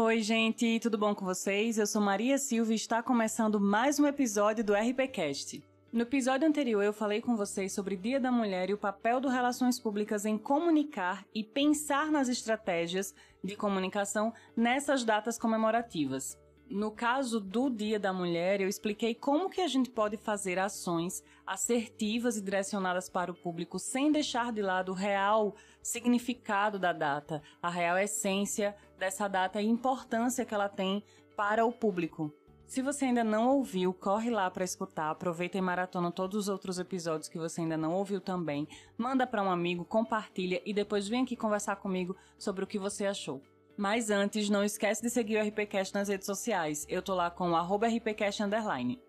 Oi, gente, tudo bom com vocês? Eu sou Maria Silva e está começando mais um episódio do RPCast. No episódio anterior eu falei com vocês sobre Dia da Mulher e o papel do Relações Públicas em comunicar e pensar nas estratégias de comunicação nessas datas comemorativas. No caso do Dia da Mulher, eu expliquei como que a gente pode fazer ações assertivas e direcionadas para o público sem deixar de lado o real significado da data, a real essência dessa data e importância que ela tem para o público. Se você ainda não ouviu, corre lá para escutar, aproveita e maratona todos os outros episódios que você ainda não ouviu também. Manda para um amigo, compartilha e depois vem aqui conversar comigo sobre o que você achou. Mas antes, não esquece de seguir o RPCast nas redes sociais. Eu tô lá com o RPCast underline.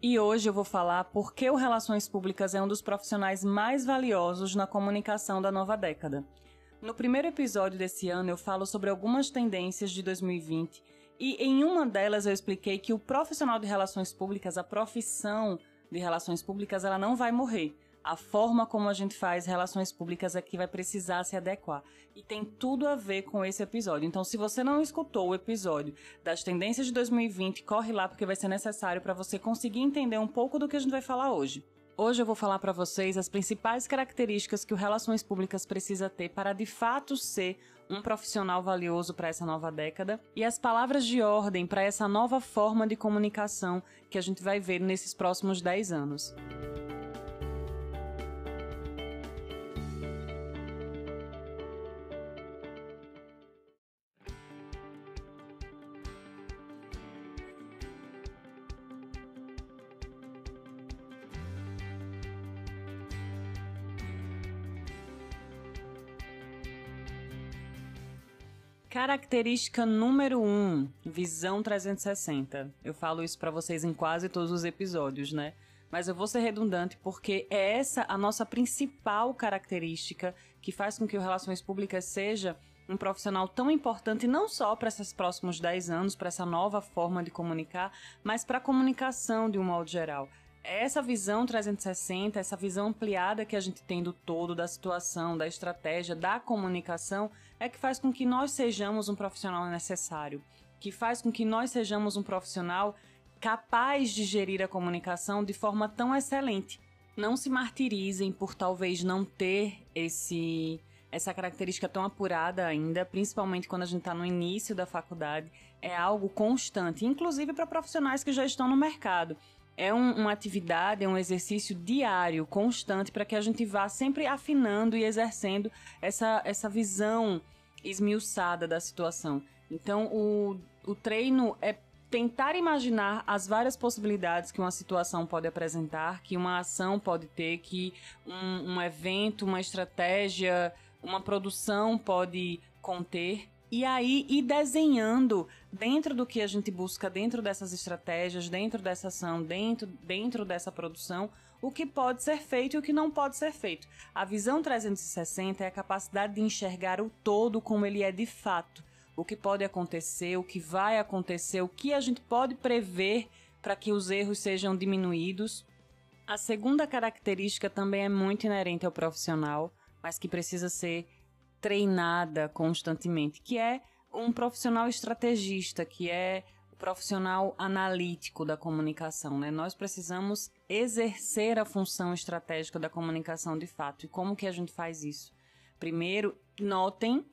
E hoje eu vou falar por que o Relações Públicas é um dos profissionais mais valiosos na comunicação da nova década. No primeiro episódio desse ano eu falo sobre algumas tendências de 2020 e em uma delas eu expliquei que o profissional de relações públicas, a profissão de relações públicas, ela não vai morrer a forma como a gente faz relações públicas é que vai precisar se adequar. E tem tudo a ver com esse episódio. Então, se você não escutou o episódio das tendências de 2020, corre lá porque vai ser necessário para você conseguir entender um pouco do que a gente vai falar hoje. Hoje eu vou falar para vocês as principais características que o Relações Públicas precisa ter para de fato ser um profissional valioso para essa nova década e as palavras de ordem para essa nova forma de comunicação que a gente vai ver nesses próximos 10 anos. Característica número 1, um, visão 360. Eu falo isso para vocês em quase todos os episódios, né? Mas eu vou ser redundante porque é essa a nossa principal característica que faz com que o Relações Públicas seja um profissional tão importante não só para esses próximos 10 anos, para essa nova forma de comunicar, mas para a comunicação de um modo geral essa visão 360, essa visão ampliada que a gente tem do todo, da situação, da estratégia, da comunicação, é que faz com que nós sejamos um profissional necessário, que faz com que nós sejamos um profissional capaz de gerir a comunicação de forma tão excelente. Não se martirizem por talvez não ter esse essa característica tão apurada ainda, principalmente quando a gente está no início da faculdade, é algo constante, inclusive para profissionais que já estão no mercado é um, uma atividade, é um exercício diário, constante, para que a gente vá sempre afinando e exercendo essa, essa visão esmiuçada da situação. Então, o, o treino é tentar imaginar as várias possibilidades que uma situação pode apresentar, que uma ação pode ter, que um, um evento, uma estratégia, uma produção pode conter e aí ir desenhando dentro do que a gente busca, dentro dessas estratégias, dentro dessa ação, dentro, dentro dessa produção, o que pode ser feito e o que não pode ser feito. A visão 360 é a capacidade de enxergar o todo como ele é de fato. O que pode acontecer, o que vai acontecer, o que a gente pode prever para que os erros sejam diminuídos. A segunda característica também é muito inerente ao profissional, mas que precisa ser treinada constantemente, que é um profissional estrategista, que é o profissional analítico da comunicação, né? Nós precisamos exercer a função estratégica da comunicação de fato. E como que a gente faz isso? Primeiro, notem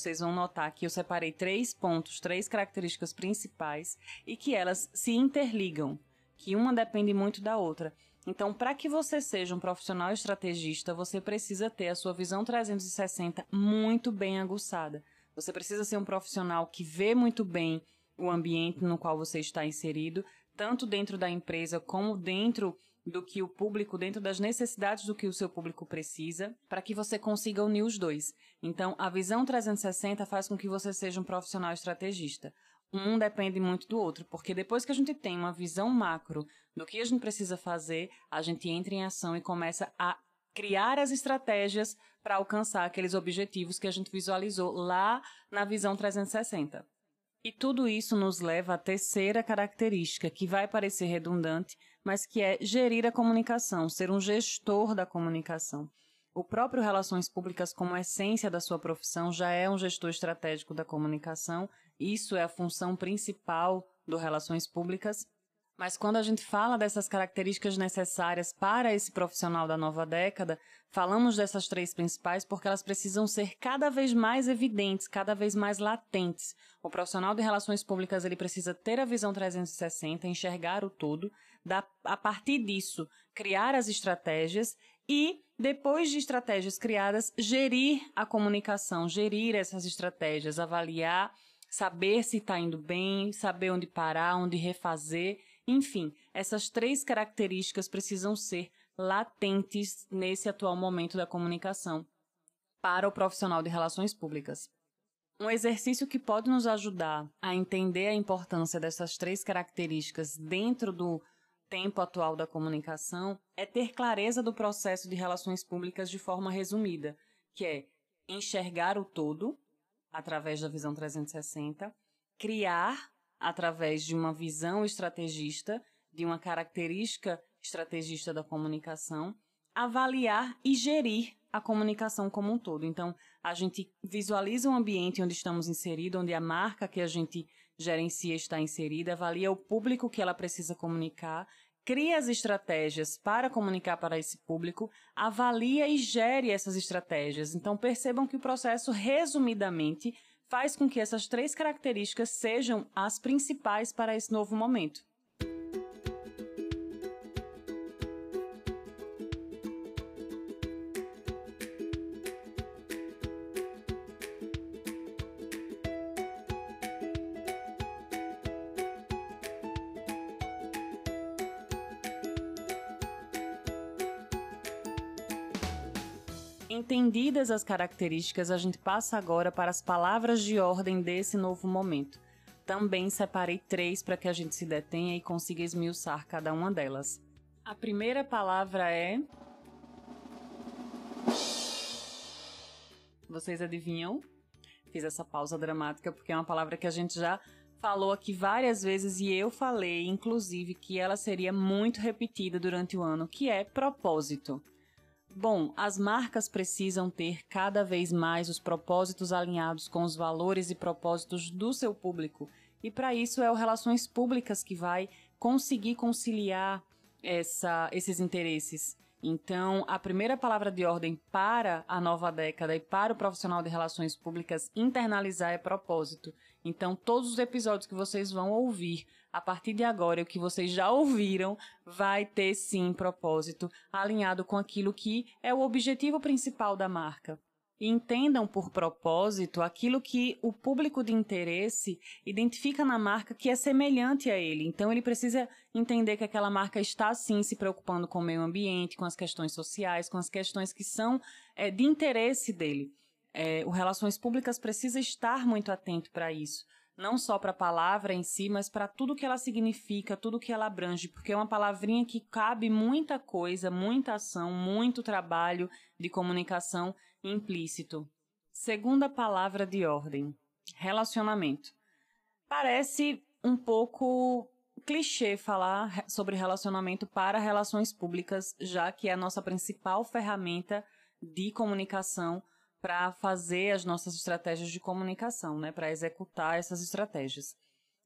vocês vão notar que eu separei três pontos, três características principais e que elas se interligam, que uma depende muito da outra. Então, para que você seja um profissional estrategista, você precisa ter a sua visão 360 muito bem aguçada. Você precisa ser um profissional que vê muito bem o ambiente no qual você está inserido, tanto dentro da empresa como dentro do que o público, dentro das necessidades do que o seu público precisa, para que você consiga unir os dois. Então, a visão 360 faz com que você seja um profissional estrategista um depende muito do outro, porque depois que a gente tem uma visão macro do que a gente precisa fazer, a gente entra em ação e começa a criar as estratégias para alcançar aqueles objetivos que a gente visualizou lá na visão 360. E tudo isso nos leva à terceira característica, que vai parecer redundante, mas que é gerir a comunicação, ser um gestor da comunicação. o próprio Relações Públicas, como essência da sua profissão, já é um gestor estratégico da comunicação. Isso é a função principal do Relações Públicas. Mas quando a gente fala dessas características necessárias para esse profissional da nova década, falamos dessas três principais porque elas precisam ser cada vez mais evidentes, cada vez mais latentes. O profissional de relações públicas ele precisa ter a visão 360, enxergar o todo, da, a partir disso criar as estratégias e depois de estratégias criadas, gerir a comunicação, gerir essas estratégias, avaliar, saber se está indo bem, saber onde parar, onde refazer enfim, essas três características precisam ser latentes nesse atual momento da comunicação para o profissional de relações públicas. Um exercício que pode nos ajudar a entender a importância dessas três características dentro do tempo atual da comunicação é ter clareza do processo de relações públicas de forma resumida, que é enxergar o todo através da visão 360, criar através de uma visão estrategista, de uma característica estrategista da comunicação, avaliar e gerir a comunicação como um todo. Então, a gente visualiza o ambiente onde estamos inseridos, onde a marca que a gente gerencia está inserida, avalia o público que ela precisa comunicar, cria as estratégias para comunicar para esse público, avalia e gere essas estratégias. Então, percebam que o processo, resumidamente, faz com que essas três características sejam as principais para esse novo momento. Entendidas as características, a gente passa agora para as palavras de ordem desse novo momento. Também separei três para que a gente se detenha e consiga esmiuçar cada uma delas. A primeira palavra é. Vocês adivinham? Fiz essa pausa dramática porque é uma palavra que a gente já falou aqui várias vezes e eu falei, inclusive, que ela seria muito repetida durante o ano, que é propósito. Bom, as marcas precisam ter cada vez mais os propósitos alinhados com os valores e propósitos do seu público. E para isso é o Relações Públicas que vai conseguir conciliar essa, esses interesses. Então, a primeira palavra de ordem para a nova década e para o profissional de relações públicas internalizar é propósito. Então, todos os episódios que vocês vão ouvir a partir de agora, o que vocês já ouviram, vai ter sim propósito alinhado com aquilo que é o objetivo principal da marca e entendam por propósito aquilo que o público de interesse identifica na marca que é semelhante a ele. Então ele precisa entender que aquela marca está sim se preocupando com o meio ambiente, com as questões sociais, com as questões que são é, de interesse dele. É, o Relações Públicas precisa estar muito atento para isso não só para a palavra em si, mas para tudo que ela significa, tudo que ela abrange, porque é uma palavrinha que cabe muita coisa, muita ação, muito trabalho de comunicação implícito. Segunda palavra de ordem: relacionamento. Parece um pouco clichê falar sobre relacionamento para relações públicas, já que é a nossa principal ferramenta de comunicação para fazer as nossas estratégias de comunicação, né, para executar essas estratégias.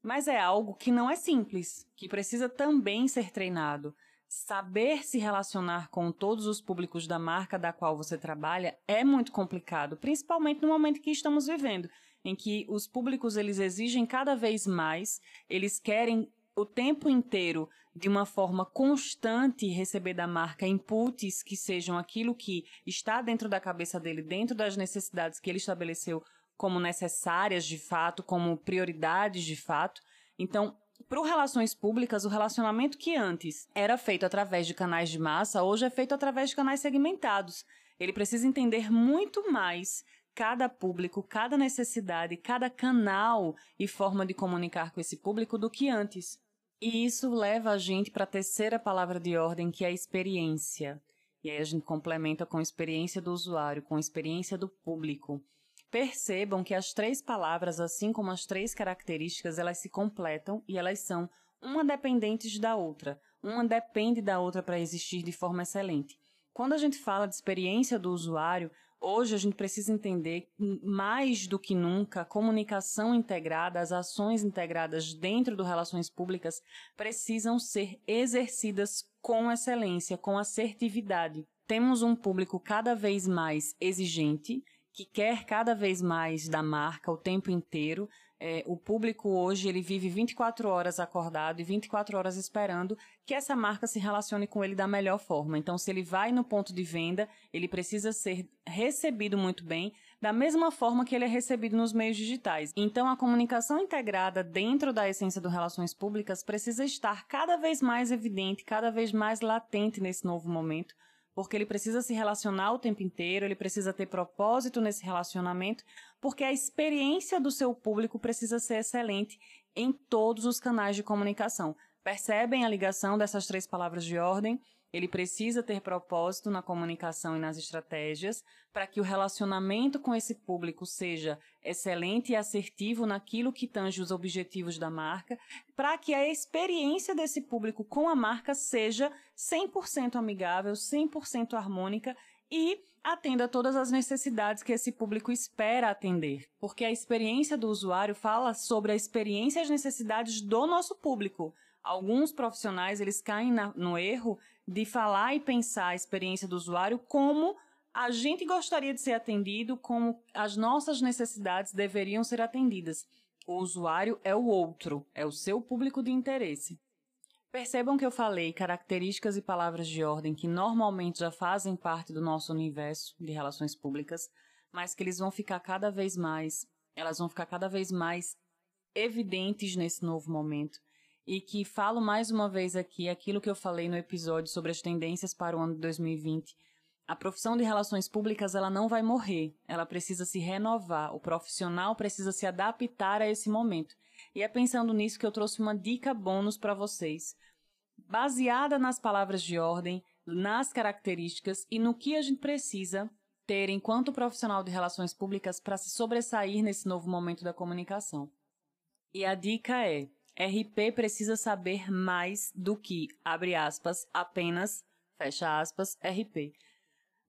Mas é algo que não é simples, que precisa também ser treinado. Saber se relacionar com todos os públicos da marca da qual você trabalha é muito complicado, principalmente no momento que estamos vivendo, em que os públicos eles exigem cada vez mais, eles querem o tempo inteiro, de uma forma constante, receber da marca inputs que sejam aquilo que está dentro da cabeça dele, dentro das necessidades que ele estabeleceu como necessárias de fato, como prioridades de fato. Então, para relações públicas, o relacionamento que antes era feito através de canais de massa, hoje é feito através de canais segmentados. Ele precisa entender muito mais cada público, cada necessidade, cada canal e forma de comunicar com esse público do que antes. E isso leva a gente para a terceira palavra de ordem, que é a experiência. E aí a gente complementa com a experiência do usuário, com a experiência do público. Percebam que as três palavras, assim como as três características, elas se completam e elas são uma dependentes da outra. Uma depende da outra para existir de forma excelente. Quando a gente fala de experiência do usuário, hoje a gente precisa entender mais do que nunca a comunicação integrada, as ações integradas dentro do relações públicas precisam ser exercidas com excelência, com assertividade. Temos um público cada vez mais exigente, que quer cada vez mais da marca o tempo inteiro, é, o público hoje ele vive 24 horas acordado e 24 horas esperando que essa marca se relacione com ele da melhor forma. Então, se ele vai no ponto de venda, ele precisa ser recebido muito bem, da mesma forma que ele é recebido nos meios digitais. Então, a comunicação integrada dentro da essência do relações públicas precisa estar cada vez mais evidente, cada vez mais latente nesse novo momento porque ele precisa se relacionar o tempo inteiro, ele precisa ter propósito nesse relacionamento, porque a experiência do seu público precisa ser excelente em todos os canais de comunicação. Percebem a ligação dessas três palavras de ordem? Ele precisa ter propósito na comunicação e nas estratégias para que o relacionamento com esse público seja excelente e assertivo naquilo que tange os objetivos da marca, para que a experiência desse público com a marca seja 100% amigável, 100% harmônica e atenda todas as necessidades que esse público espera atender. Porque a experiência do usuário fala sobre a experiência e as necessidades do nosso público. Alguns profissionais eles caem na, no erro de falar e pensar a experiência do usuário como a gente gostaria de ser atendido, como as nossas necessidades deveriam ser atendidas. O usuário é o outro, é o seu público de interesse. Percebam que eu falei características e palavras de ordem que normalmente já fazem parte do nosso universo de relações públicas, mas que eles vão ficar cada vez mais, elas vão ficar cada vez mais evidentes nesse novo momento e que falo mais uma vez aqui aquilo que eu falei no episódio sobre as tendências para o ano de 2020. A profissão de relações públicas ela não vai morrer, ela precisa se renovar, o profissional precisa se adaptar a esse momento. E é pensando nisso que eu trouxe uma dica bônus para vocês, baseada nas palavras de ordem, nas características e no que a gente precisa ter enquanto profissional de relações públicas para se sobressair nesse novo momento da comunicação. E a dica é: RP precisa saber mais do que, abre aspas, apenas, fecha aspas, RP.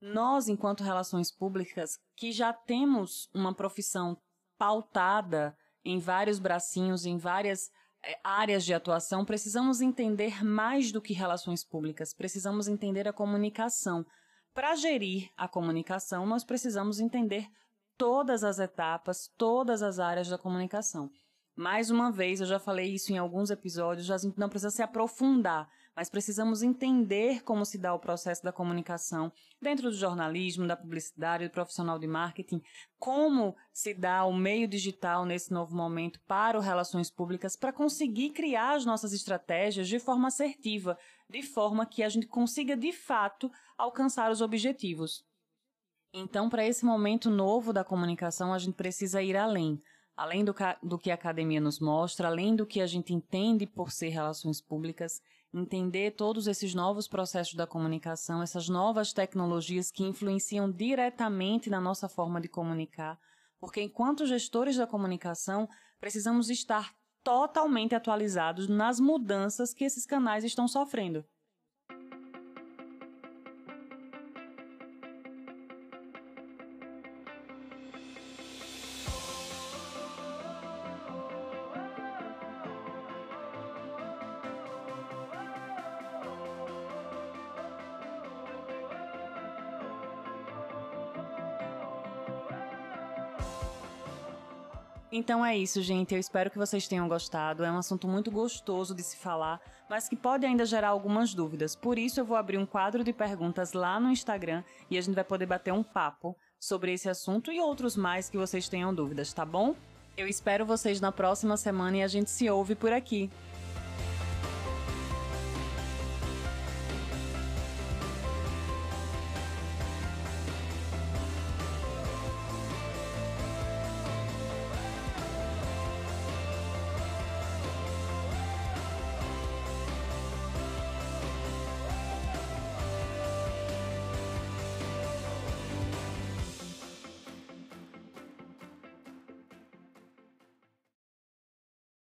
Nós, enquanto relações públicas, que já temos uma profissão pautada em vários bracinhos, em várias é, áreas de atuação, precisamos entender mais do que relações públicas, precisamos entender a comunicação. Para gerir a comunicação, nós precisamos entender todas as etapas, todas as áreas da comunicação. Mais uma vez, eu já falei isso em alguns episódios, gente não precisa se aprofundar, mas precisamos entender como se dá o processo da comunicação dentro do jornalismo, da publicidade, do profissional de marketing, como se dá o meio digital nesse novo momento para o relações públicas, para conseguir criar as nossas estratégias de forma assertiva, de forma que a gente consiga de fato alcançar os objetivos. Então, para esse momento novo da comunicação, a gente precisa ir além além do, do que a academia nos mostra, além do que a gente entende por ser relações públicas, entender todos esses novos processos da comunicação, essas novas tecnologias que influenciam diretamente na nossa forma de comunicar, porque enquanto gestores da comunicação, precisamos estar totalmente atualizados nas mudanças que esses canais estão sofrendo. Então é isso, gente. Eu espero que vocês tenham gostado. É um assunto muito gostoso de se falar, mas que pode ainda gerar algumas dúvidas. Por isso, eu vou abrir um quadro de perguntas lá no Instagram e a gente vai poder bater um papo sobre esse assunto e outros mais que vocês tenham dúvidas, tá bom? Eu espero vocês na próxima semana e a gente se ouve por aqui.